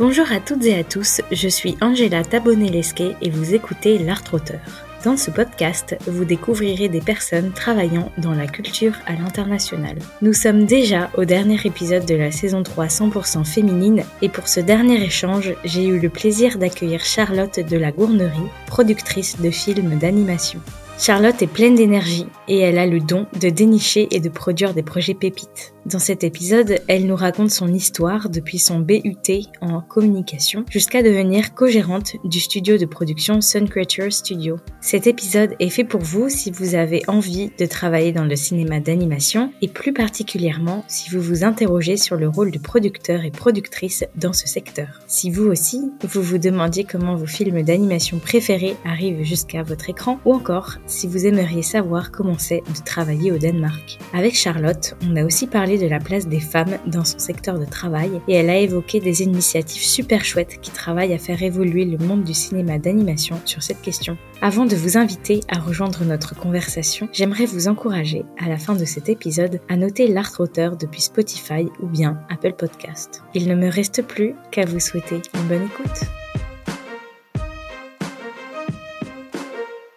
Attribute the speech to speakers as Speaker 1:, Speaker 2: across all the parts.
Speaker 1: Bonjour à toutes et à tous, je suis Angela Tabonelesque et vous écoutez L'Art Auteur. Dans ce podcast, vous découvrirez des personnes travaillant dans la culture à l'international. Nous sommes déjà au dernier épisode de la saison 3 100% féminine et pour ce dernier échange, j'ai eu le plaisir d'accueillir Charlotte de la Gournerie, productrice de films d'animation. Charlotte est pleine d'énergie et elle a le don de dénicher et de produire des projets pépites. Dans cet épisode, elle nous raconte son histoire depuis son BUT en communication jusqu'à devenir co-gérante du studio de production Sun Creature Studio. Cet épisode est fait pour vous si vous avez envie de travailler dans le cinéma d'animation et plus particulièrement si vous vous interrogez sur le rôle de producteur et productrice dans ce secteur. Si vous aussi, vous vous demandiez comment vos films d'animation préférés arrivent jusqu'à votre écran ou encore si vous aimeriez savoir comment c'est de travailler au Danemark. Avec Charlotte, on a aussi parlé de la place des femmes dans son secteur de travail et elle a évoqué des initiatives super chouettes qui travaillent à faire évoluer le monde du cinéma d'animation sur cette question. Avant de vous inviter à rejoindre notre conversation, j'aimerais vous encourager à la fin de cet épisode à noter l'art auteur depuis Spotify ou bien Apple Podcast. Il ne me reste plus qu'à vous souhaiter une bonne écoute.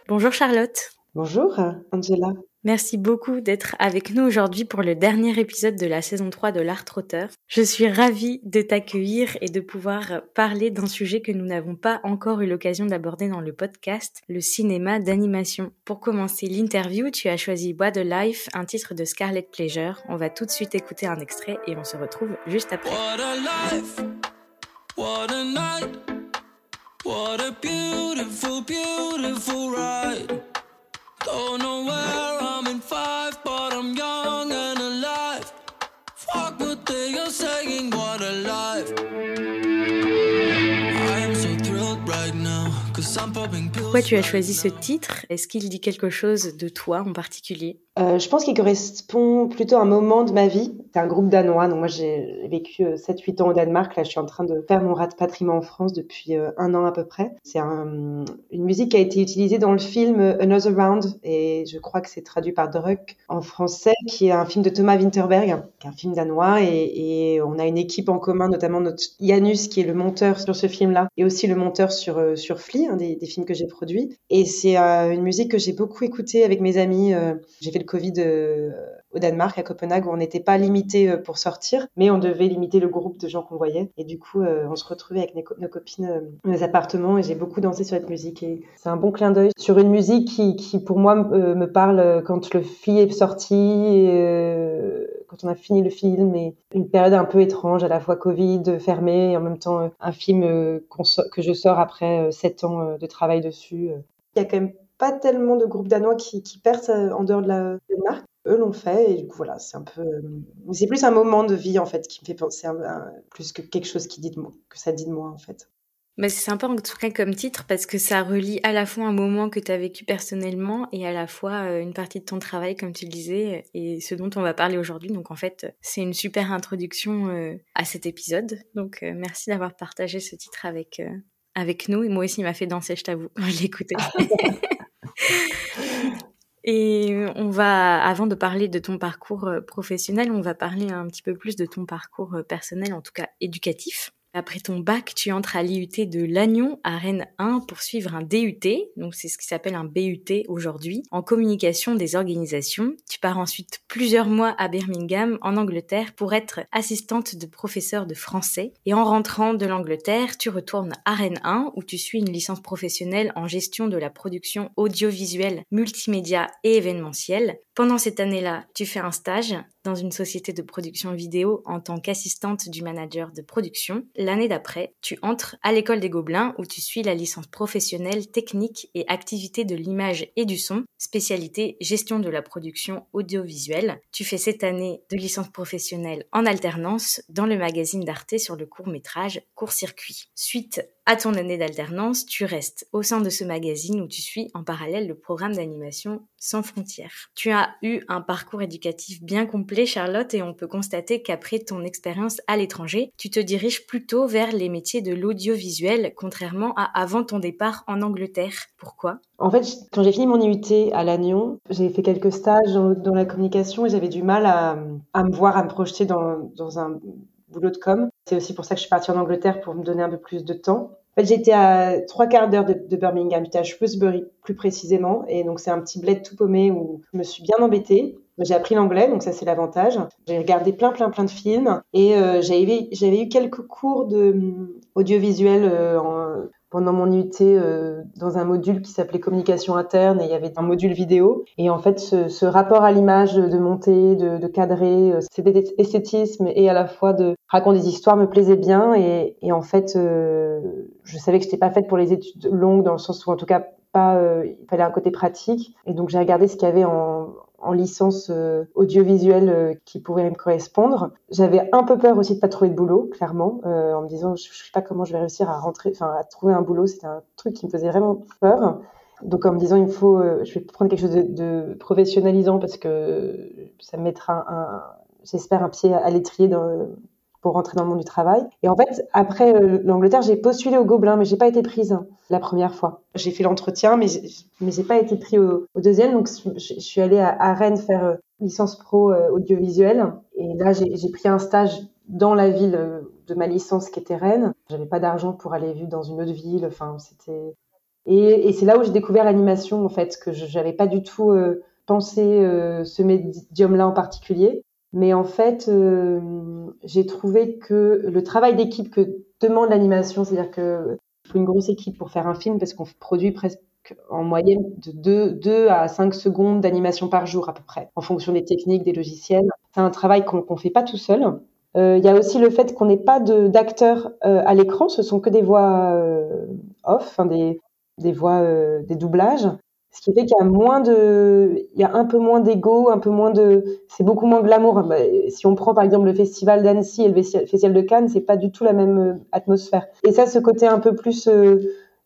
Speaker 1: Bonjour Charlotte.
Speaker 2: Bonjour Angela.
Speaker 1: Merci beaucoup d'être avec nous aujourd'hui pour le dernier épisode de la saison 3 de l'Art Trotteur. Je suis ravie de t'accueillir et de pouvoir parler d'un sujet que nous n'avons pas encore eu l'occasion d'aborder dans le podcast, le cinéma d'animation. Pour commencer l'interview, tu as choisi What a Life, un titre de Scarlet Pleasure. On va tout de suite écouter un extrait et on se retrouve juste après. What a life, what a night, what a beautiful, beautiful ride. Don't know where I'm in five, but I'm young and alive. Fuck what they are saying, what a life. Pourquoi tu as choisi ce titre? Est-ce qu'il dit quelque chose de toi en particulier?
Speaker 2: Euh, je pense qu'il correspond plutôt à un moment de ma vie. C'est un groupe danois. Donc moi, j'ai vécu 7-8 euh, ans au Danemark. Là, je suis en train de faire mon rapatriement en France depuis euh, un an à peu près. C'est un, une musique qui a été utilisée dans le film Another Round et je crois que c'est traduit par Druck en français, qui est un film de Thomas Winterberg, qui est un film danois. Et, et on a une équipe en commun, notamment notre Janus, qui est le monteur sur ce film-là, et aussi le monteur sur sur Flea, des, films que j'ai produits. Et c'est une musique que j'ai beaucoup écoutée avec mes amis. j'ai fait Covid euh, au Danemark, à Copenhague, où on n'était pas limité euh, pour sortir, mais on devait limiter le groupe de gens qu'on voyait. Et du coup, euh, on se retrouvait avec nos, copines dans les appartements et j'ai beaucoup dansé sur cette musique. Et c'est un bon clin d'œil sur une musique qui, pour moi, me parle quand le film est sorti. Quand on a fini le film et une période un peu étrange, à la fois Covid, fermé, et en même temps un film que je sors après sept ans de travail dessus. Il y a quand même pas tellement de groupes danois qui, percent euh, en dehors de la Danemark. Eux l'ont fait et du coup voilà, c'est un peu, euh, c'est plus un moment de vie en fait qui me fait penser plus que quelque chose qui dit de moi, que ça dit de moi en fait.
Speaker 1: Mais c'est sympa en tout cas comme titre parce que ça relie à la fois un moment que tu as vécu personnellement et à la fois euh, une partie de ton travail, comme tu le disais, et ce dont on va parler aujourd'hui. Donc en fait, c'est une super introduction à cet épisode. Donc merci d'avoir partagé ce titre avec, avec nous. Et moi aussi, il m'a fait danser, je t'avoue, quand je l'écoutais. Et on va, avant de parler de ton parcours euh, professionnel, on va parler un petit peu plus de ton parcours euh, personnel, en tout cas éducatif. Après ton bac, tu entres à l'IUT de Lannion à Rennes 1 pour suivre un DUT, donc c'est ce qui s'appelle un BUT aujourd'hui, en communication des organisations. Tu pars ensuite plusieurs mois à Birmingham, en Angleterre, pour être assistante de professeur de français. Et en rentrant de l'Angleterre, tu retournes à Rennes 1 où tu suis une licence professionnelle en gestion de la production audiovisuelle, multimédia et événementielle. Pendant cette année-là, tu fais un stage dans une société de production vidéo en tant qu'assistante du manager de production. L'année d'après, tu entres à l'école des Gobelins où tu suis la licence professionnelle technique et activité de l'image et du son, spécialité gestion de la production audiovisuelle. Tu fais cette année de licence professionnelle en alternance dans le magazine d'Arte sur le court métrage Court Circuit. Suite à ton année d'alternance, tu restes au sein de ce magazine où tu suis en parallèle le programme d'animation Sans frontières. Tu as eu un parcours éducatif bien complet, Charlotte, et on peut constater qu'après ton expérience à l'étranger, tu te diriges plutôt vers les métiers de l'audiovisuel, contrairement à avant ton départ en Angleterre. Pourquoi?
Speaker 2: En fait, quand j'ai fini mon IUT à Lannion, j'ai fait quelques stages dans, la communication et j'avais du mal à, me voir, à me projeter dans, dans un boulot de com. C'est aussi pour ça que je suis partie en Angleterre pour me donner un peu plus de temps. En fait, j'étais à trois quarts d'heure de, Birmingham, j'étais à Shrewsbury plus précisément, et donc c'est un petit bled tout paumé où je me suis bien embêtée. J'ai appris l'anglais, donc ça c'est l'avantage. J'ai regardé plein plein plein de films et euh, j'avais eu quelques cours de euh, audiovisuel euh, en, pendant mon UT euh, dans un module qui s'appelait communication interne et il y avait un module vidéo. Et en fait, ce, ce rapport à l'image de monter, de, de cadrer, euh, c'était esthétisme et à la fois de raconter des histoires me plaisait bien. Et, et en fait, euh, je savais que j'étais pas faite pour les études longues dans le sens où en tout cas pas, euh, il fallait un côté pratique. Et donc j'ai regardé ce qu'il y avait en, en licence euh, audiovisuelle euh, qui pourrait me correspondre. J'avais un peu peur aussi de pas trouver de boulot, clairement, euh, en me disant je, je sais pas comment je vais réussir à rentrer, enfin à trouver un boulot. C'était un truc qui me faisait vraiment peur. Donc en me disant il faut, je vais prendre quelque chose de, professionnalisant parce que ça me mettra un j'espère un pied à l'étrier dans pour rentrer dans le monde du travail. Et en fait, après euh, l'Angleterre, j'ai postulé au Gobelin, mais j'ai pas été prise hein, la première fois. J'ai fait l'entretien, mais mais j'ai pas été prise au, deuxième. Donc je, suis allée à, Rennes faire euh, licence pro euh, audiovisuel. Et là, j'ai pris un stage dans la ville euh, de ma licence qui était Rennes. J'avais pas d'argent pour aller vivre dans une autre ville. Enfin, c'était et, et c'est là où j'ai découvert l'animation en fait, que je n'avais pas du tout pensé ce médium-là en particulier. Mais en fait, euh, j'ai trouvé que le travail d'équipe que demande l'animation, c'est-à-dire que faut une grosse équipe pour faire un film parce qu'on produit presque en moyenne de 2, 2 à 5 secondes d'animation par jour à peu près, en fonction des techniques, des logiciels. C'est un travail qu'on ne fait pas tout seul. Euh, il y a aussi le fait qu'on n'ait pas d'acteurs euh, à l'écran, ce sont que des voix off, hein, des, voix, des doublages. Ce qui fait qu'il y a moins de, il y a un peu moins d'ego, un peu moins de, c'est beaucoup moins glamour. Bah, si on prend par exemple le festival d'Annecy et le festival de Cannes, c'est pas du tout la même euh, atmosphère. Et ça, ce côté un peu plus euh,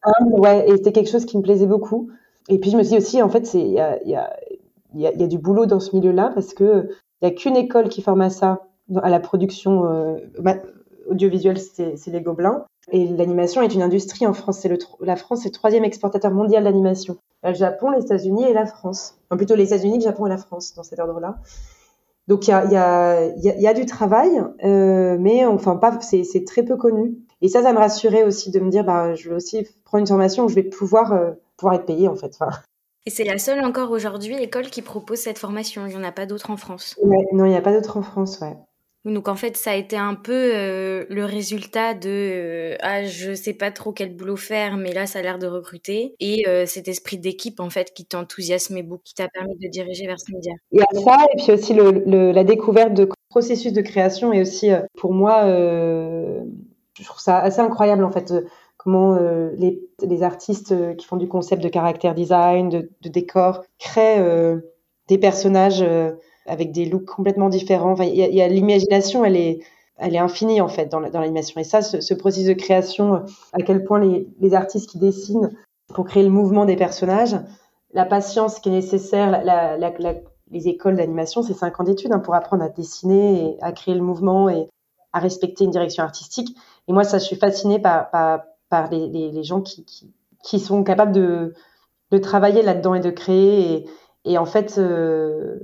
Speaker 2: humble, ouais, c'était quelque chose qui me plaisait beaucoup. Et puis je me suis dit aussi, en fait, il y a du boulot dans ce milieu-là parce que il y a qu'une école qui forme à ça, à la production euh, audiovisuelle, c'est les Gobelins. Et l'animation est une industrie en France. Le, la France est le troisième exportateur mondial d'animation. Le Japon, les États-Unis et la France. Enfin, plutôt les États-Unis, le Japon et la France, dans cet ordre-là. Donc il y a, y, a, y, a, y a, du travail, euh, mais enfin pas, c'est très peu connu. Et ça, ça me rassurait aussi de me dire, bah, je vais aussi prendre une formation où je vais pouvoir euh, pouvoir être payée en fait. Enfin,
Speaker 1: et c'est la seule encore aujourd'hui école qui propose cette formation. Il n'y en a pas d'autres en France.
Speaker 2: Ouais, non, il n'y a pas d'autres en France, ouais.
Speaker 1: Donc en fait, ça a été un peu euh, le résultat de euh, ah je sais pas trop quel boulot faire, mais là ça a l'air de recruter et euh, cet esprit d'équipe en fait qui t'enthousiasmait beaucoup, qui t'a permis de diriger vers ce média.
Speaker 2: Il y a ça et puis aussi la découverte de processus de création et aussi euh, pour moi, je trouve ça assez incroyable en fait comment les, les, artistes qui font du concept de caractère design, de, de décor créent des personnages avec des looks complètement différents. Enfin, y a, y a l'imagination, elle est, elle est infinie en fait dans, dans l'animation. Et ça, ce, ce, processus de création, à quel point les, les, artistes qui dessinent pour créer le mouvement des personnages, la patience qui est nécessaire, les écoles d'animation, c'est cinq ans d'études hein, pour apprendre à dessiner à créer le mouvement et à respecter une direction artistique. Et moi, ça, je suis fascinée par, par, les, les, gens qui, qui, qui, sont capables de, de travailler là-dedans et de créer. Et, et en fait, euh,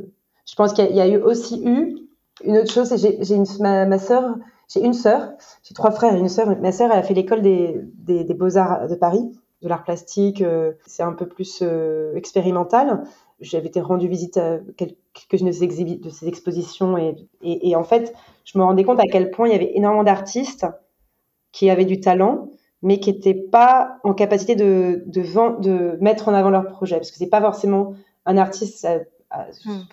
Speaker 2: je pense qu'il y, a eu aussi eu une autre chose, j'ai une ma, ma sœur, j'ai une sœur, j'ai trois frères et une sœur. Ma sœur, elle a fait l'école des, des, beaux-arts de Paris, de l'art plastique. Euh, c'est un peu plus euh, expérimental. J'avais été rendue visite à quelques-unes de ces, expositions et, en fait, je me rendais compte à quel point il y avait énormément d'artistes qui avaient du talent, mais qui n'étaient pas en capacité de, de, de mettre en avant leur projet, parce que c'est pas forcément un artiste.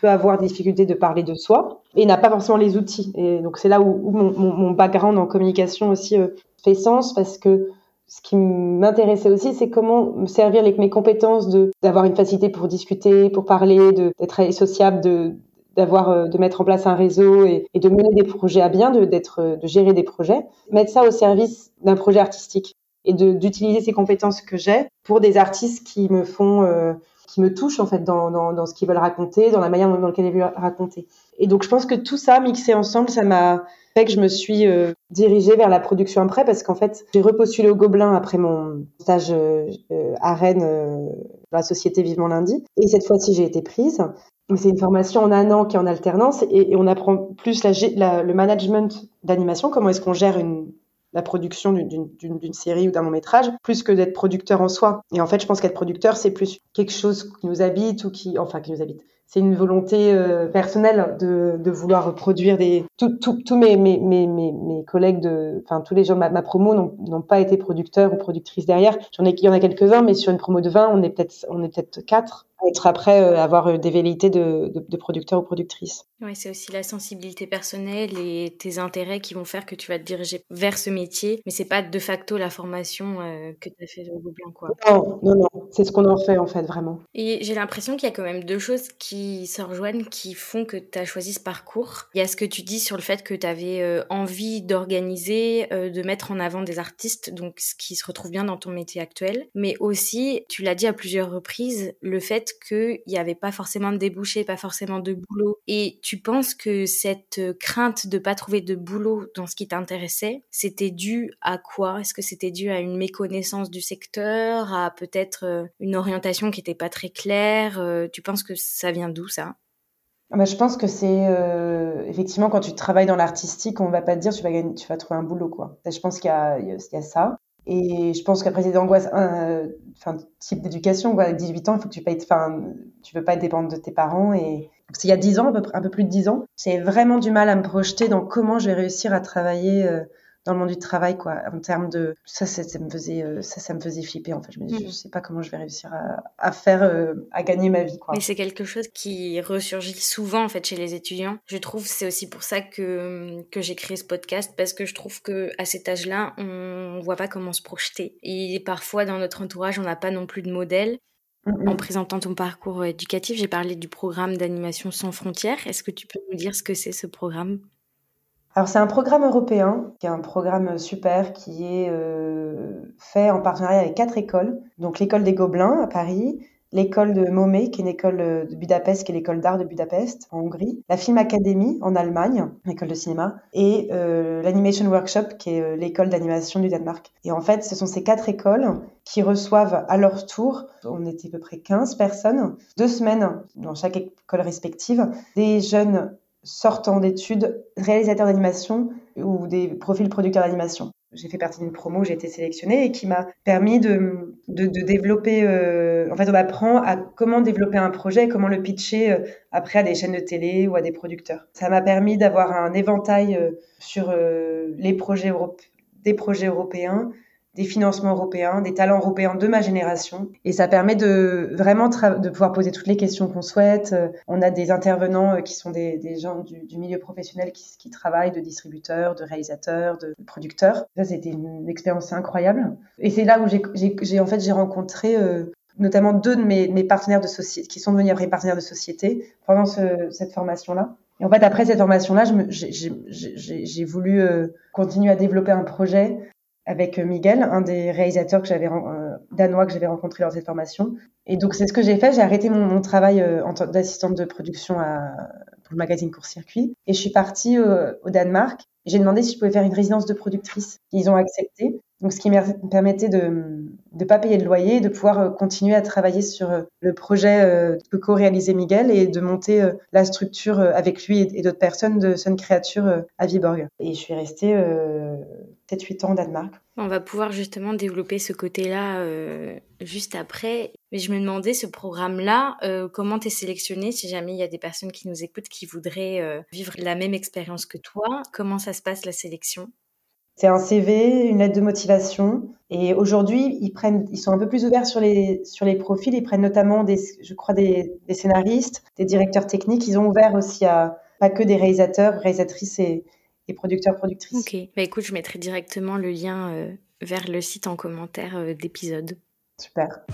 Speaker 2: Peut avoir des difficultés de parler de soi et n'a pas forcément les outils. Et donc c'est là où, où mon, mon, background en communication aussi euh, fait sens parce que ce qui m'intéressait aussi, c'est comment me servir avec mes compétences de d'avoir une facilité pour discuter, pour parler, d'être sociable, de d'avoir euh, de mettre en place un réseau et, et, de mener des projets à bien, de d'être de gérer des projets, mettre ça au service d'un projet artistique et d'utiliser ces compétences que j'ai pour des artistes qui me font euh, qui me touchent en fait dans, dans, dans ce qu'ils veulent raconter, dans la manière dans laquelle ils veulent raconter. Et donc je pense que tout ça mixé ensemble, ça m'a fait que je me suis euh, dirigée vers la production après parce qu'en fait j'ai repostulé au Gobelin après mon stage euh, à Rennes euh, dans la société Vivement Lundi et cette fois-ci j'ai été prise c'est une formation en un an qui est en alternance et, on apprend plus la, le management d'animation, comment est-ce qu'on gère une, la production d'une série ou d'un long métrage, plus que d'être producteur en soi. Et en fait, je pense qu'être producteur, c'est plus quelque chose qui nous habite ou qui, enfin, qui nous habite. C'est une volonté euh, personnelle de, vouloir produire des. Tous mes, collègues de, enfin tous les gens de ma, promo n'ont pas été producteurs ou productrices derrière. Il y en a quelques-uns, mais sur une promo de 20, on est peut-être, on est peut-être quatre être après euh, avoir euh, des velléités de, de, de producteur ou productrice.
Speaker 1: Oui, c'est aussi la sensibilité personnelle et tes intérêts qui vont faire que tu vas te diriger vers ce métier, mais c'est pas de facto la formation euh, que tu as fait au Gobelin, quoi.
Speaker 2: Non, non, non, c'est ce qu'on en fait en fait, vraiment.
Speaker 1: Et j'ai l'impression qu'il y a quand même deux choses qui se rejoignent, qui font que tu as choisi ce parcours. Il y a ce que tu dis sur le fait que tu avais envie d'organiser, de mettre en avant des artistes, donc ce qui se retrouve bien dans ton métier actuel, mais aussi, tu l'as dit à plusieurs reprises, le fait qu'il n'y avait pas forcément de débouchés, pas forcément de boulot. Et tu penses que cette crainte de pas trouver de boulot dans ce qui t'intéressait, c'était dû à quoi? Est-ce que c'était dû à une méconnaissance du secteur, à peut-être euh, une orientation qui n'était pas très claire? Euh, Tu penses que ça vient d'où ça?
Speaker 2: Ah bah, je pense que c'est euh, effectivement quand tu travailles dans l'artistique, on va pas te dire tu vas gagner, tu vas trouver un boulot quoi. Je pense qu'il y a ça. Et je pense qu'après, c'est d'angoisse, enfin, type d'éducation, quoi. À 18 ans, il faut que tu payes, enfin, tu veux pas dépendre de tes parents. Et il y a 10 ans, un peu, plus de 10 ans, j'ai vraiment du mal à me projeter dans comment je vais réussir à travailler euh, dans le monde du travail, quoi, en termes de ça, ça, ça me faisait, euh, ça, ça me faisait flipper. En fait, je me dis, je mm. sais pas comment je vais réussir à, à faire, euh, à gagner ma vie, quoi.
Speaker 1: Mais c'est quelque chose qui ressurgit souvent en fait chez les étudiants. Je trouve c'est aussi pour ça que que j'ai créé ce podcast parce que je trouve que à cet âge-là, on voit pas comment se projeter et parfois dans notre entourage, on n'a pas non plus de modèle. En présentant ton parcours éducatif, j'ai parlé du programme d'animation sans frontières. Est-ce que tu peux nous dire ce que c'est ce programme?
Speaker 2: Alors c'est un programme européen, qui est un programme super, qui est euh, fait en partenariat avec quatre écoles. Donc l'école des Gobelins à Paris, l'école de Momé, qui est une école de Budapest, qui est l'école d'art de Budapest en Hongrie, la Film Academy en Allemagne, l'école de cinéma, et euh, l'Animation Workshop, qui est euh, l'école d'animation du Danemark. Et en fait, ce sont ces quatre écoles qui reçoivent à leur tour, on était à peu près 15 personnes, deux semaines dans chaque école respective, des jeunes sortant d'études, réalisateurs d'animation ou des profils producteurs d'animation. J'ai fait partie d'une promo, j'ai été sélectionnée et qui m'a permis de, de, de développer. Euh, en fait, on apprend à comment développer un projet, comment le pitcher euh, après à des chaînes de télé ou à des producteurs. Ça m'a permis d'avoir un éventail euh, sur les projets des projets européens, des financements européens, des talents européens de ma génération. Et ça permet de vraiment de pouvoir poser toutes les questions qu'on souhaite. Euh, on a des intervenants euh, qui sont des, gens du, milieu professionnel qui, travaillent, de distributeurs, de réalisateurs, de producteurs. Ça, c'était une expérience incroyable. Et c'est là où j'ai en fait j'ai rencontré euh, notamment deux de mes, mes partenaires de société qui sont devenus après partenaires de société pendant ce, cette formation-là. Et en fait, après cette formation-là, j'ai voulu continuer à développer un projet avec euh, Miguel, un des réalisateurs que j'avais euh, danois que j'avais rencontré lors de cette formation. Et donc c'est ce que j'ai fait. J'ai arrêté mon, travail euh, en tant d'assistante de production à, pour le magazine Court Circuit et je suis partie au Danemark. J'ai demandé si je pouvais faire une résidence de productrice. Ils ont accepté. Donc, ce qui me permettait de ne pas payer de loyer, de pouvoir continuer à travailler sur le projet que co-réalisait Miguel et de monter la structure avec lui et d'autres personnes de Sun Creature à Viborg. Et je suis restée 7-8 ans au Danemark.
Speaker 1: On va pouvoir justement développer ce côté-là euh, juste après. Mais je me demandais, ce programme-là, euh, comment t'es sélectionné si jamais il y a des personnes qui nous écoutent qui voudraient euh, vivre la même expérience que toi? Comment ça se passe la sélection?
Speaker 2: C'est un CV, une lettre de motivation. Et aujourd'hui, ils prennent, ils sont un peu plus ouverts sur les sur les profils. Ils prennent notamment des, je crois, des, des scénaristes, des directeurs techniques. Ils ont ouvert aussi à pas que des réalisateurs, réalisatrices et, producteurs, productrices.
Speaker 1: Ok, bah écoute, je mettrai directement le lien euh, vers le site en commentaire euh, d'épisode.
Speaker 2: Super.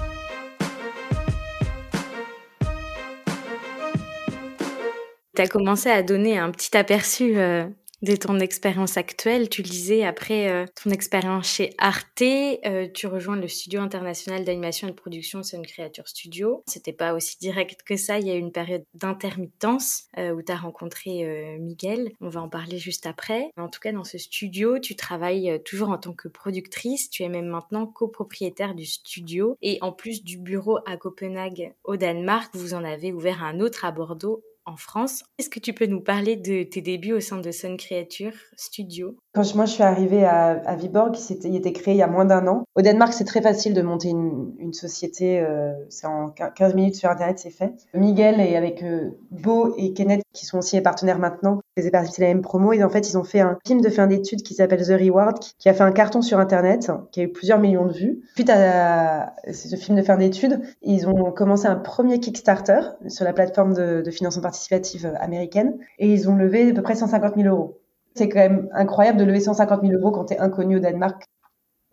Speaker 1: Tu as commencé à donner un petit aperçu euh, de ton expérience actuelle. Tu disais, après euh, ton expérience chez Arte, euh, tu rejoins le studio international d'animation et de production Sun Creature Studio. C'était pas aussi direct que ça. Il y a eu une période d'intermittence euh, où tu as rencontré Miguel. On va en parler juste après. En tout cas, dans ce studio, tu travailles toujours en tant que productrice. Tu es même maintenant copropriétaire du studio. Et en plus du bureau à Copenhague, au Danemark, vous en avez ouvert un autre à Bordeaux en France. Est-ce que tu peux nous parler de tes débuts au sein de Sun Creature Studio?
Speaker 2: Quand moi je suis arrivée à, à Viborg, il, était créé il y a moins d'un an. Au Danemark, c'est très facile de monter une, société. Euh, c'est en 15 minutes sur Internet, c'est fait. Miguel et avec euh, Beau et Kenneth, qui sont aussi les partenaires maintenant, faisaient partie de la même promo. Et en fait, ils ont fait un film de fin d'études qui s'appelle The Reward, qui a fait un carton sur Internet, qui a eu plusieurs millions de vues. Suite à ce film de fin d'études, ils ont commencé un premier Kickstarter sur la plateforme de, de financement participative américaine et ils ont levé à peu près 150 000 euros. C'est quand même incroyable de lever 150 000 euros quand tu es inconnu au Danemark.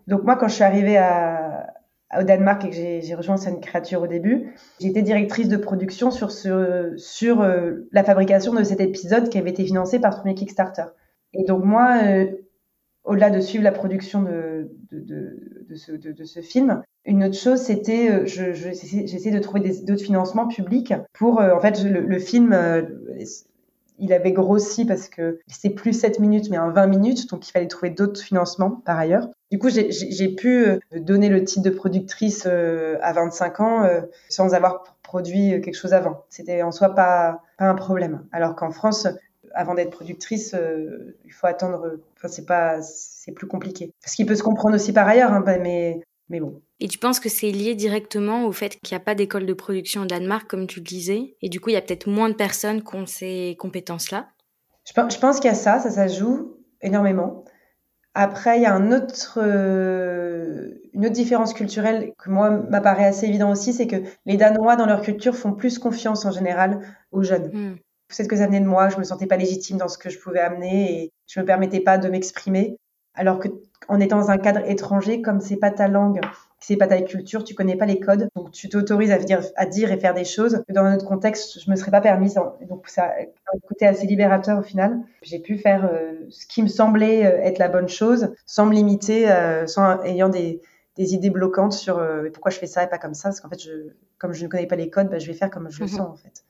Speaker 2: Donc moi, quand je suis arrivée au Danemark et que j'ai rejoint Sun Créature au début, j'étais directrice de production sur, ce, sur euh, la fabrication de cet épisode qui avait été financé par premier Kickstarter. Et donc moi, euh, au-delà de suivre la production de, ce, film, une autre chose, c'était, euh, je, j'essayais de trouver d'autres financements publics pour, en fait, le, film, il avait grossi parce que c'est plus 7 minutes, mais en 20 minutes, donc il fallait trouver d'autres financements par ailleurs. Du coup, j'ai pu euh, donner le titre de productrice euh, à 25 ans euh, sans avoir produit quelque chose avant. C'était en soi pas un problème. Alors qu'en France, avant d'être productrice, il faut attendre. Enfin, c'est pas, c'est plus compliqué. Ce qui peut se comprendre aussi par ailleurs, hein, mais mais bon.
Speaker 1: Et tu penses que c'est lié directement au fait qu'il n'y a pas d'école de production au Danemark, comme tu le disais, et du coup, il y a peut-être moins de personnes qui ont ces compétences-là?
Speaker 2: Je pense, je pense qu'il y a ça, ça, ça joue énormément. Après, il y a un autre, euh, une autre différence culturelle que moi m'apparaît assez évident aussi, c'est que les Danois, dans leur culture, font plus confiance en général aux jeunes. Hmm. Ce que ça venait de moi, je me sentais pas légitime dans ce que je pouvais amener et je me permettais pas de m'exprimer. Alors que en étant dans un cadre étranger, comme c'est pas ta langue, c'est pas ta culture, tu connais pas les codes, donc tu t'autorises à dire, à dire et faire des choses que dans un autre contexte, je me serais pas permise. Donc ça a un côté assez libérateur au final. J'ai pu faire euh, ce qui me semblait euh, être la bonne chose, sans me limiter, euh, sans ayant des, des idées bloquantes sur pourquoi je fais ça et pas comme ça, parce qu'en fait, je, comme je ne connais pas les codes, bah, je vais faire comme je le mhm. sens en fait.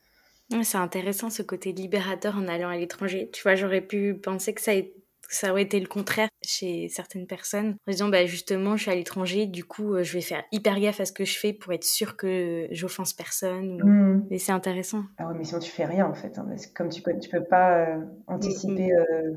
Speaker 1: C'est intéressant ce côté libérateur en allant à l'étranger. Tu vois, j'aurais pu penser que ça ça aurait été le contraire chez certaines personnes en disant bah justement je suis à l'étranger du coup euh, je vais faire hyper gaffe à ce que je fais pour être sûr que j'offense personne mmh. et c'est intéressant
Speaker 2: ah ouais mais sinon tu fais rien en fait hein, comme tu peux tu peux pas euh, anticiper mmh, mmh.
Speaker 1: Euh...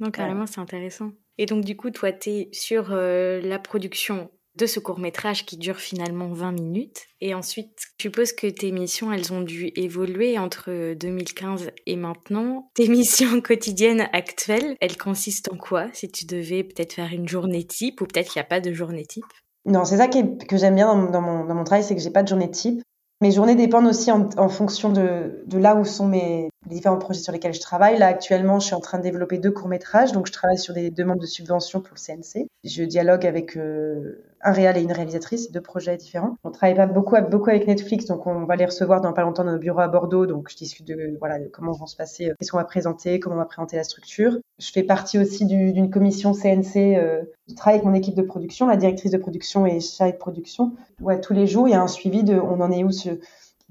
Speaker 1: non carrément c'est intéressant et donc du coup toi tu es sur euh, la production de ce court métrage qui dure finalement 20 minutes. Et ensuite, je suppose que tes missions, elles ont dû évoluer entre 2015 et maintenant. Tes missions quotidiennes actuelles, elles consistent en quoi? Si tu devais peut-être faire une journée type, ou peut-être qu'il n'y a pas de journée type?
Speaker 2: Non, c'est ça que j'aime bien dans, mon, dans mon travail, c'est que j'ai pas de journée type. Mes journées dépendent aussi en, fonction de, de, là où sont mes les différents projets sur lesquels je travaille. Là, actuellement, je suis en train de développer deux courts-métrages. Donc, je travaille sur des demandes de subventions pour le CNC. Je dialogue avec euh, un réal et une réalisatrice, deux projets différents. On travaille pas beaucoup, avec Netflix, donc on va les recevoir dans pas longtemps dans nos bureaux à Bordeaux. Donc, je discute de, voilà, comment vont se passer, euh, qu'est-ce qu'on va présenter, comment on va présenter la structure. Je fais partie aussi d'une commission CNC. Euh, je travaille avec mon équipe de production, la directrice de production et chargée de production. Ouais, tous les jours, il y a un suivi de on en est où,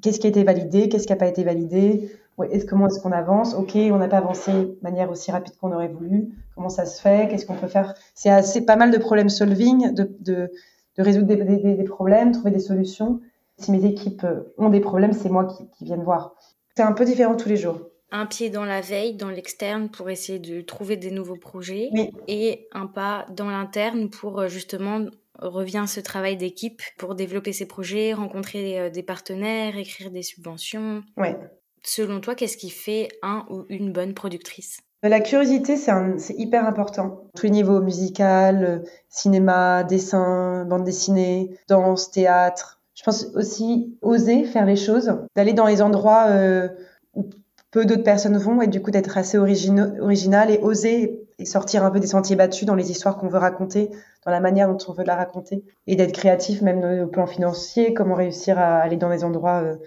Speaker 2: qu'est-ce qui a été validé, qu'est-ce qui n'a pas été validé, comment est-ce qu'on avance? Ok, on n'a pas avancé de manière aussi rapide qu'on aurait voulu. Comment ça se fait? Qu'est-ce qu'on peut faire? C'est assez pas mal de problème solving, de, de, de résoudre des, des, des, problèmes, trouver des solutions. Si mes équipes ont des problèmes, c'est moi qui, qui viens voir. C'est un peu différent tous les jours.
Speaker 1: Un pied dans la veille, dans l'externe, pour essayer de trouver des nouveaux projets, et un pas dans l'interne pour euh, justement revient ce travail d'équipe pour développer ces projets, rencontrer euh, des partenaires, écrire des subventions.
Speaker 2: Ouais.
Speaker 1: Selon toi, qu'est-ce qui fait un ou une bonne productrice?
Speaker 2: La curiosité, c'est hyper important. Tous les niveaux, musical, cinéma, dessin, bande dessinée, danse, théâtre. Je pense aussi oser faire les choses, d'aller dans les endroits euh, où peu d'autres personnes vont et du coup d'être assez original et oser et sortir un peu des sentiers battus dans les histoires qu'on veut raconter, dans la manière dont on veut la raconter et d'être créatif même au plan financier, comment réussir à aller dans des endroits euh,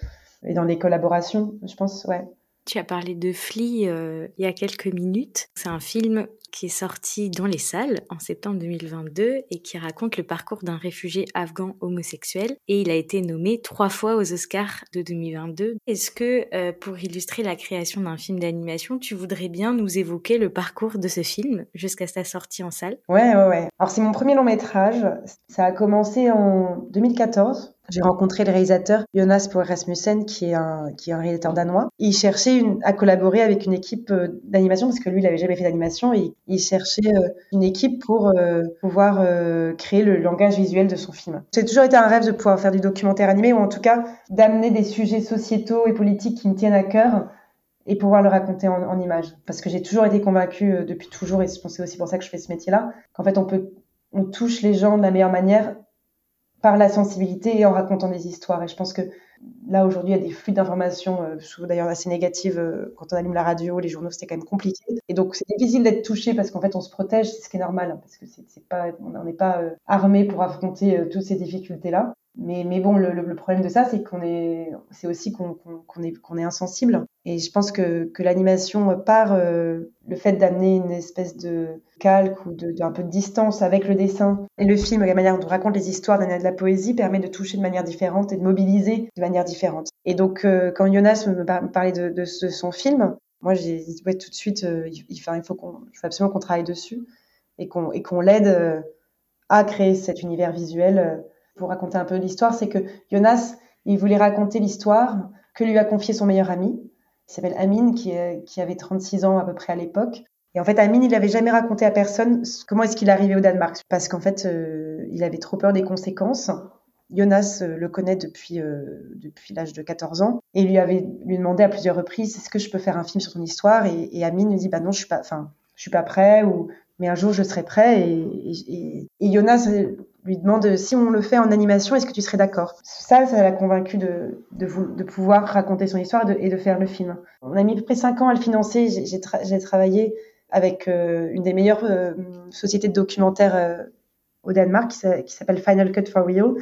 Speaker 2: et dans les collaborations, je pense, ouais.
Speaker 1: Tu as parlé de Flea euh, il y a quelques minutes. C'est un film qui est sorti dans les salles en septembre 2022 et qui raconte le parcours d'un réfugié afghan homosexuel et il a été nommé trois fois aux Oscars de 2022. Est-ce que euh, pour illustrer la création d'un film d'animation, tu voudrais bien nous évoquer le parcours de ce film jusqu'à sa sortie en salle?
Speaker 2: Ouais, ouais, ouais. Alors c'est mon premier long métrage. Ça a commencé en 2014 j'ai rencontré le réalisateur Jonas Poer Rasmussen, qui est un, qui est un réalisateur danois. Il cherchait à collaborer avec une équipe euh, d'animation, parce que lui, il n'avait jamais fait d'animation, et il cherchait euh, une équipe pour euh, pouvoir créer le langage visuel de son film. C'est toujours été un rêve de pouvoir faire du documentaire animé, ou en tout cas d'amener des sujets sociétaux et politiques qui me tiennent à cœur et pouvoir le raconter en, en images. Parce que j'ai toujours été convaincue depuis toujours, et c'est aussi pour ça que je fais ce métier-là, qu'en fait on peut on touche les gens de la meilleure manière par la sensibilité et en racontant des histoires. Et je pense que là, aujourd'hui, il y a des flux d'informations, euh, d'ailleurs assez négatives. Euh, quand on allume la radio, les journaux, c'était quand même compliqué. Et donc, c'est difficile d'être touché parce qu'en fait, on se protège, c'est ce qui est normal, hein, parce que c'est pas, on n'est pas euh, armé pour affronter euh, toutes ces difficultés-là. Mais, bon, le, problème de ça, c'est qu'on est, c'est aussi qu'on est, insensible. Et je pense que, l'animation, par euh, le fait d'amener une espèce de calque ou de, de, un peu de distance avec le dessin et le film, la manière dont on raconte les histoires de la poésie, permet de toucher de manière différente et de mobiliser de manière différente. Et donc, euh, quand Jonas me parlait de, son film, moi, j'ai dit ouais, tout de suite, euh, il faut absolument qu'on travaille dessus et qu'on et qu'on l'aide euh, à créer cet univers visuel pour raconter un peu l'histoire, c'est que Jonas, il voulait raconter l'histoire que lui a confié son meilleur ami. Il s'appelle Amine, qui, qui, avait 36 ans à peu près à l'époque. Et en fait, Amine, il n'avait jamais raconté à personne comment est-ce qu'il arrivait au Danemark, parce qu'en fait, euh, il avait trop peur des conséquences. Jonas euh, le connaît depuis, euh, depuis l'âge de 14 ans et lui avait lui demandé à plusieurs reprises est-ce que je peux faire un film sur ton histoire? Et, et Amine lui dit bah non je suis pas enfin je suis pas prêt ou mais un jour je serai prêt et, et, et Jonas lui demande si on le fait en animation, est-ce que tu serais d'accord? Ça, ça l'a convaincu de, de, de, pouvoir raconter son histoire et de, et de, faire le film. On a mis à peu près cinq ans à le financer. J'ai tra travaillé avec euh, une des meilleures euh, sociétés de documentaires euh, au Danemark qui s'appelle Final Cut for Real.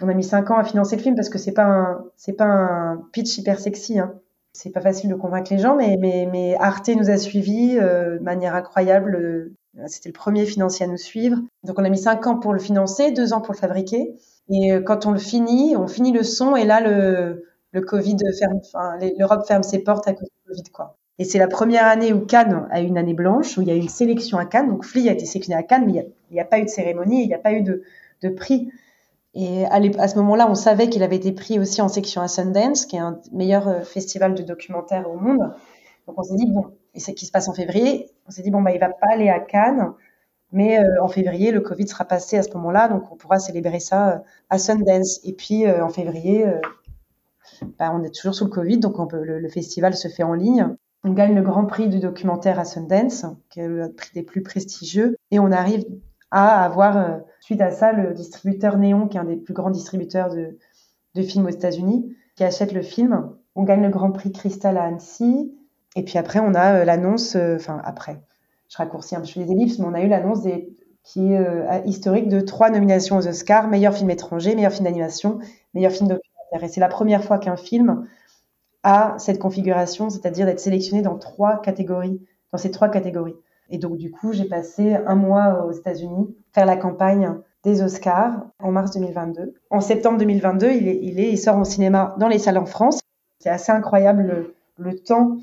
Speaker 2: On a mis cinq ans à financer le film parce que c'est pas un c'est pas un pitch hyper sexy. Hein. C'est pas facile de convaincre les gens, mais mais, mais Arte nous a suivis euh, de manière incroyable c'était le premier financier à nous suivre. Donc on a mis cinq ans pour le financer, deux ans pour le fabriquer. Et euh, quand on le finit, on finit le son et là le, le Covid ferme, enfin l'Europe ferme ses portes à cause du Covid quoi. Et c'est la première année où Cannes a eu une année blanche, où il y a eu une sélection à Cannes. Donc Flea a été sélectionné à Cannes, mais il n'y a, pas eu de cérémonie, il n'y a pas eu de, de prix. Et à, à ce moment-là, on savait qu'il avait été pris aussi en section à Sundance, qui est un meilleur euh, festival de documentaires au monde. Donc on s'est dit, bon, et c'est qui se passe en février. On s'est dit bon bah il va pas aller à Cannes, mais euh, en février le Covid sera passé à ce moment-là, donc on pourra célébrer ça euh, à Sundance. Et puis euh, en février, bah, on est toujours sous le Covid, donc le, festival se fait en ligne. On gagne le Grand Prix du documentaire à Sundance, qui est le prix des plus prestigieux, et on arrive à avoir suite à ça le distributeur Néon, qui est un des plus grands distributeurs de, de films aux États-Unis, qui achète le film. On gagne le Grand Prix Cristal à Annecy. Et puis après, on a euh, l'annonce, euh, enfin après, je raccourcis un peu les ellipses, mais on a eu l'annonce qui est euh, historique de trois nominations aux Oscars, meilleur film étranger, meilleur film d'animation, meilleur film documentaire. Et c'est la première fois qu'un film a cette configuration, c'est-à-dire d'être sélectionné dans trois catégories, dans ces trois catégories. Et donc du coup, j'ai passé un mois aux États-Unis faire la campagne des Oscars en mars 2022. En septembre 2022, il, est, il, sort au cinéma dans les salles en France. C'est assez incroyable le, le temps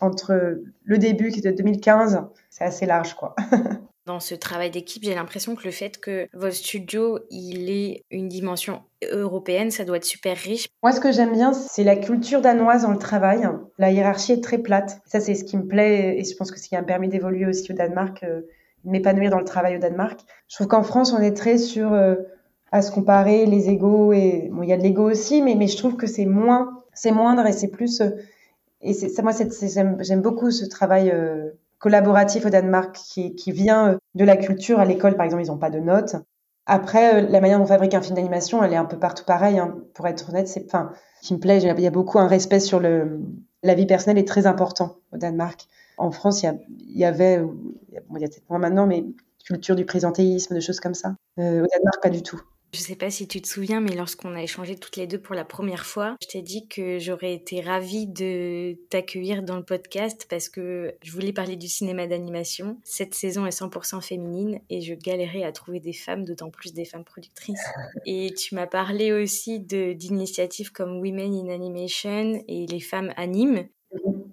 Speaker 2: entre le début qui était 2015, c'est assez large quoi.
Speaker 1: Dans ce travail d'équipe, j'ai l'impression que le fait que votre studio, il ait une dimension européenne, ça doit être super riche.
Speaker 2: Moi, ce que j'aime bien, c'est la culture danoise dans le travail. La hiérarchie est très plate. Ça, c'est ce qui me plaît et je pense que ce qui a permis d'évoluer aussi au Danemark, euh, m'épanouir dans le travail au Danemark. Je trouve qu'en France, on est très sur euh, à se comparer les égaux et bon, il y a de l'ego aussi, mais, mais je trouve que c'est moins, c'est moindre et c'est plus euh, et c'est moi j'aime beaucoup ce travail euh, collaboratif au Danemark qui, vient euh, de la culture. À l'école par exemple ils n'ont pas de notes. Après euh, la manière dont on fabrique un film d'animation elle est un peu partout pareil hein, pour être honnête c'est enfin qui me plaît il y a beaucoup un respect sur le la vie personnelle est très important au Danemark. En France il y, avait il y a peut-être moins maintenant mais culture du présentéisme de choses comme ça. Au Danemark pas du tout
Speaker 1: Je sais pas si tu te souviens, mais lorsqu'on a échangé toutes les deux pour la première fois, je t'ai dit que j'aurais été ravie de t'accueillir dans le podcast parce que je voulais parler du cinéma d'animation. Cette saison est 100% féminine et je galérais à trouver des femmes, d'autant plus des femmes productrices. Et tu m'as parlé aussi d'initiatives comme Women in Animation et les femmes animent.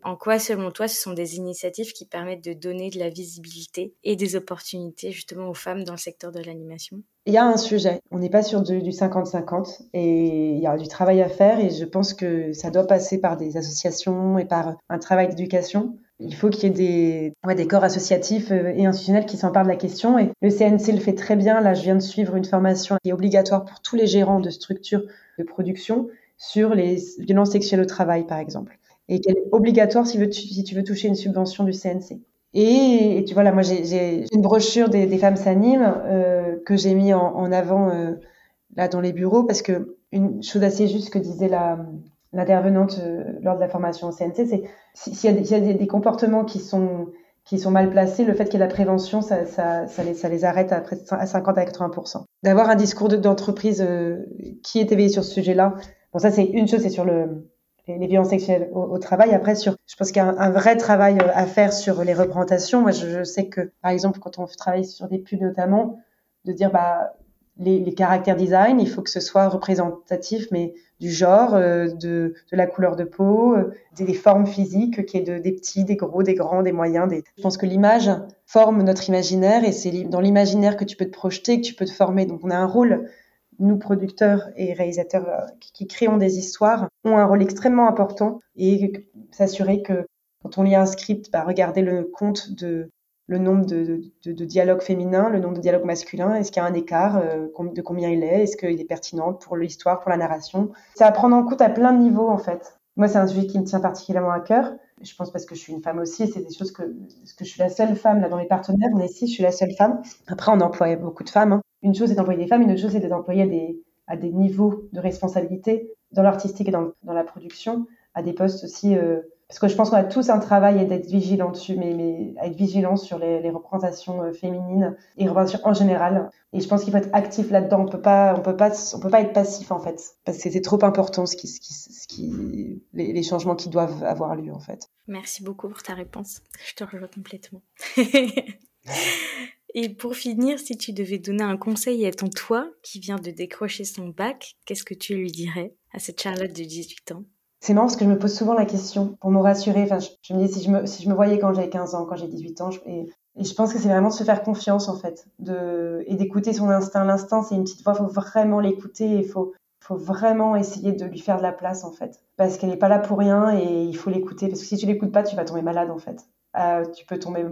Speaker 1: En quoi, selon toi, ce sont des initiatives qui permettent de donner de la visibilité et des opportunités justement aux femmes dans le secteur de l'animation?
Speaker 2: Il y a un sujet. On n'est pas sur du 50-50 et il y a du travail à faire et je pense que ça doit passer par des associations et par un travail d'éducation. Il faut qu'il y ait des, corps associatifs euh, et institutionnels qui s'emparent de la question. Et le CNC le fait très bien. Là, je viens de suivre une formation qui est obligatoire pour tous les gérants de structures de production sur les violences sexuelles au travail, par exemple et qu'elle est obligatoire si, si, tu veux toucher une subvention du CNC. Et, tu vois, là, moi, j'ai une brochure des, des femmes s'animent euh, que j'ai mis en, en avant euh, là dans les bureaux parce que une chose assez juste que disait la l'intervenante euh, lors de la formation au CNC, c'est s'il y, y, a des, comportements qui sont qui sont mal placés, le fait qu'il y ait la prévention, ça, ça, ça, les, ça les arrête à, à 50 à 80% D'avoir un discours d'entreprise euh, qui est éveillé sur ce sujet-là. Bon, ça c'est une chose, c'est sur le les, violences sexuelles au, travail. Après, sur, je pense qu'il y a un, vrai travail euh, à faire sur les représentations. Moi, je, sais que, par exemple, quand on travaille sur des pubs notamment, de dire bah les, les caractères design, il faut que ce soit représentatif, mais du genre, euh, de, de, la couleur de peau, euh, des, formes physiques, qui est de, des petits, des gros, des grands, des moyens. Des... Je pense que l'image forme notre imaginaire et c'est dans l'imaginaire que tu peux te projeter, que tu peux te former. Donc on a un rôle nous, producteurs et réalisateurs euh, qui, créons des histoires, ont un rôle extrêmement important et s'assurer que quand on lit un script, bah, regarder le compte de le nombre de, dialogues féminins, le nombre de dialogues masculins, est-ce qu'il y a un écart, euh, de combien il est, est-ce qu'il est pertinent pour l'histoire, pour la narration? C'est à prendre en compte à plein de niveaux en fait. Moi, c'est un sujet qui me tient particulièrement à cœur. Je pense parce que je suis une femme aussi, et c'est des choses que, parce que je suis la seule femme là dans les partenaires. On est six, je suis la seule femme. Après, on emploie beaucoup de femmes. Hein une chose c'est d'employer des femmes, une autre chose c'est d'employer à des, niveaux de responsabilité dans l'artistique et dans, la production, à des postes aussi. Euh, parce que je pense qu'on a tous un travail et d'être vigilant dessus, mais, mais à être vigilant sur les, représentations euh, féminines et représentations en général. Et je pense qu'il faut être actif là-dedans. On peut pas, on peut pas, on peut pas être passif en fait, parce que c'est trop important les changements qui doivent avoir lieu en fait.
Speaker 1: Merci beaucoup pour ta réponse. Je te rejoins complètement. Et pour finir, si tu devais donner un conseil à ton toi qui vient de décrocher son bac, qu'est-ce que tu lui dirais à cette Charlotte de 18 ans?
Speaker 2: C'est marrant parce que je me pose souvent la question pour me rassurer. Enfin, je, me dis si je me, si je me voyais quand j'avais 15 ans, quand j'ai 18 ans, et, je pense que c'est vraiment de se faire confiance en fait, de, et d'écouter son instinct. L'instinct, c'est une petite voix, il faut vraiment l'écouter, il faut, faut vraiment essayer de lui faire de la place en fait, parce qu'elle n'est pas là pour rien et il faut l'écouter. Parce que si tu l'écoutes pas, tu vas tomber malade en fait. Euh, tu peux tomber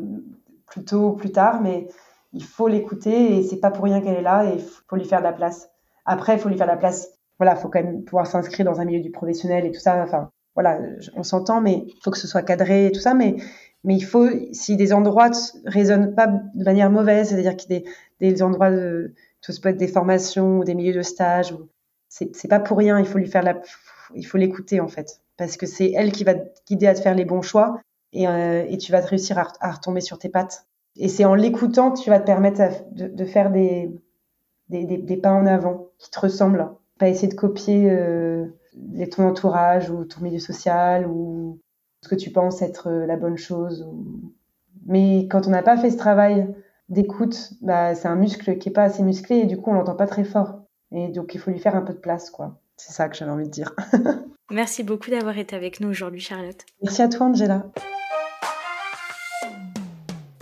Speaker 2: plus tôt ou plus tard, mais il faut l'écouter et c'est pas pour rien qu'elle est là et il faut lui faire de la place. Après, il faut lui faire de la place. Voilà, il faut quand même pouvoir s'inscrire dans un milieu du professionnel et tout ça. Enfin, voilà, on s'entend, mais il faut que ce soit cadré et tout ça. Mais, mais il faut, si des endroits résonnent pas de manière mauvaise, c'est-à-dire qu'il y a des, endroits de, tout peut être des formations ou des milieux de stage, c'est pas pour rien. Il faut lui faire la, il faut l'écouter en fait, parce que c'est elle qui va te guider à te faire les bons choix et, euh, et tu vas réussir à, à retomber sur tes pattes. Et c'est en l'écoutant que tu vas te permettre de, de faire des, des, des, pas en avant qui te ressemblent. Pas essayer de copier euh, ton entourage ou ton milieu social ou ce que tu penses être euh, la bonne chose. Mais quand on n'a pas fait ce travail d'écoute, bah, c'est un muscle qui est pas assez musclé et du coup on l'entend pas très fort. Et donc il faut lui faire un peu de place, quoi. C'est ça que j'avais envie de dire.
Speaker 1: Merci beaucoup d'avoir été avec nous aujourd'hui, Charlotte.
Speaker 2: Merci à toi, Angela.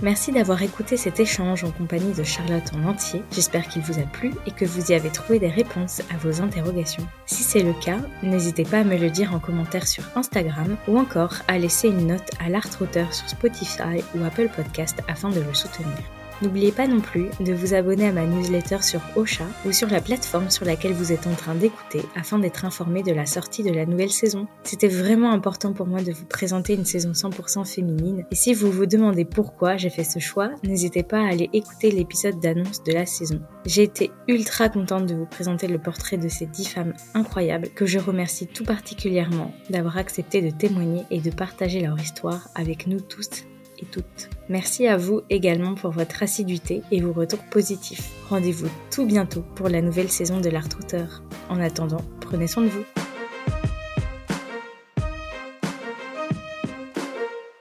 Speaker 1: Merci d'avoir écouté cet échange en compagnie de Charlotte en entier. J'espère qu'il vous a plu et que vous y avez trouvé des réponses à vos interrogations. Si c'est le cas, n'hésitez pas à me le dire en commentaire sur Instagram ou encore à laisser une note à l'art sur Spotify ou Apple Podcast afin de le soutenir. N'oubliez pas non plus de vous abonner à ma newsletter sur Ocha ou sur la plateforme sur laquelle vous êtes en train d'écouter afin d'être informé de la sortie de la nouvelle saison. C'était vraiment important pour moi de vous présenter une saison 100% féminine et si vous vous demandez pourquoi j'ai fait ce choix, n'hésitez pas à aller écouter l'épisode d'annonce de la saison. J'ai été ultra contente de vous présenter le portrait de ces 10 femmes incroyables que je remercie tout particulièrement d'avoir accepté de témoigner et de partager leur histoire avec nous tous toutes. Merci à vous également pour votre assiduité et vos retours positifs. Rendez-vous tout bientôt pour la nouvelle saison de l'Art Auteur. En attendant, prenez soin de vous.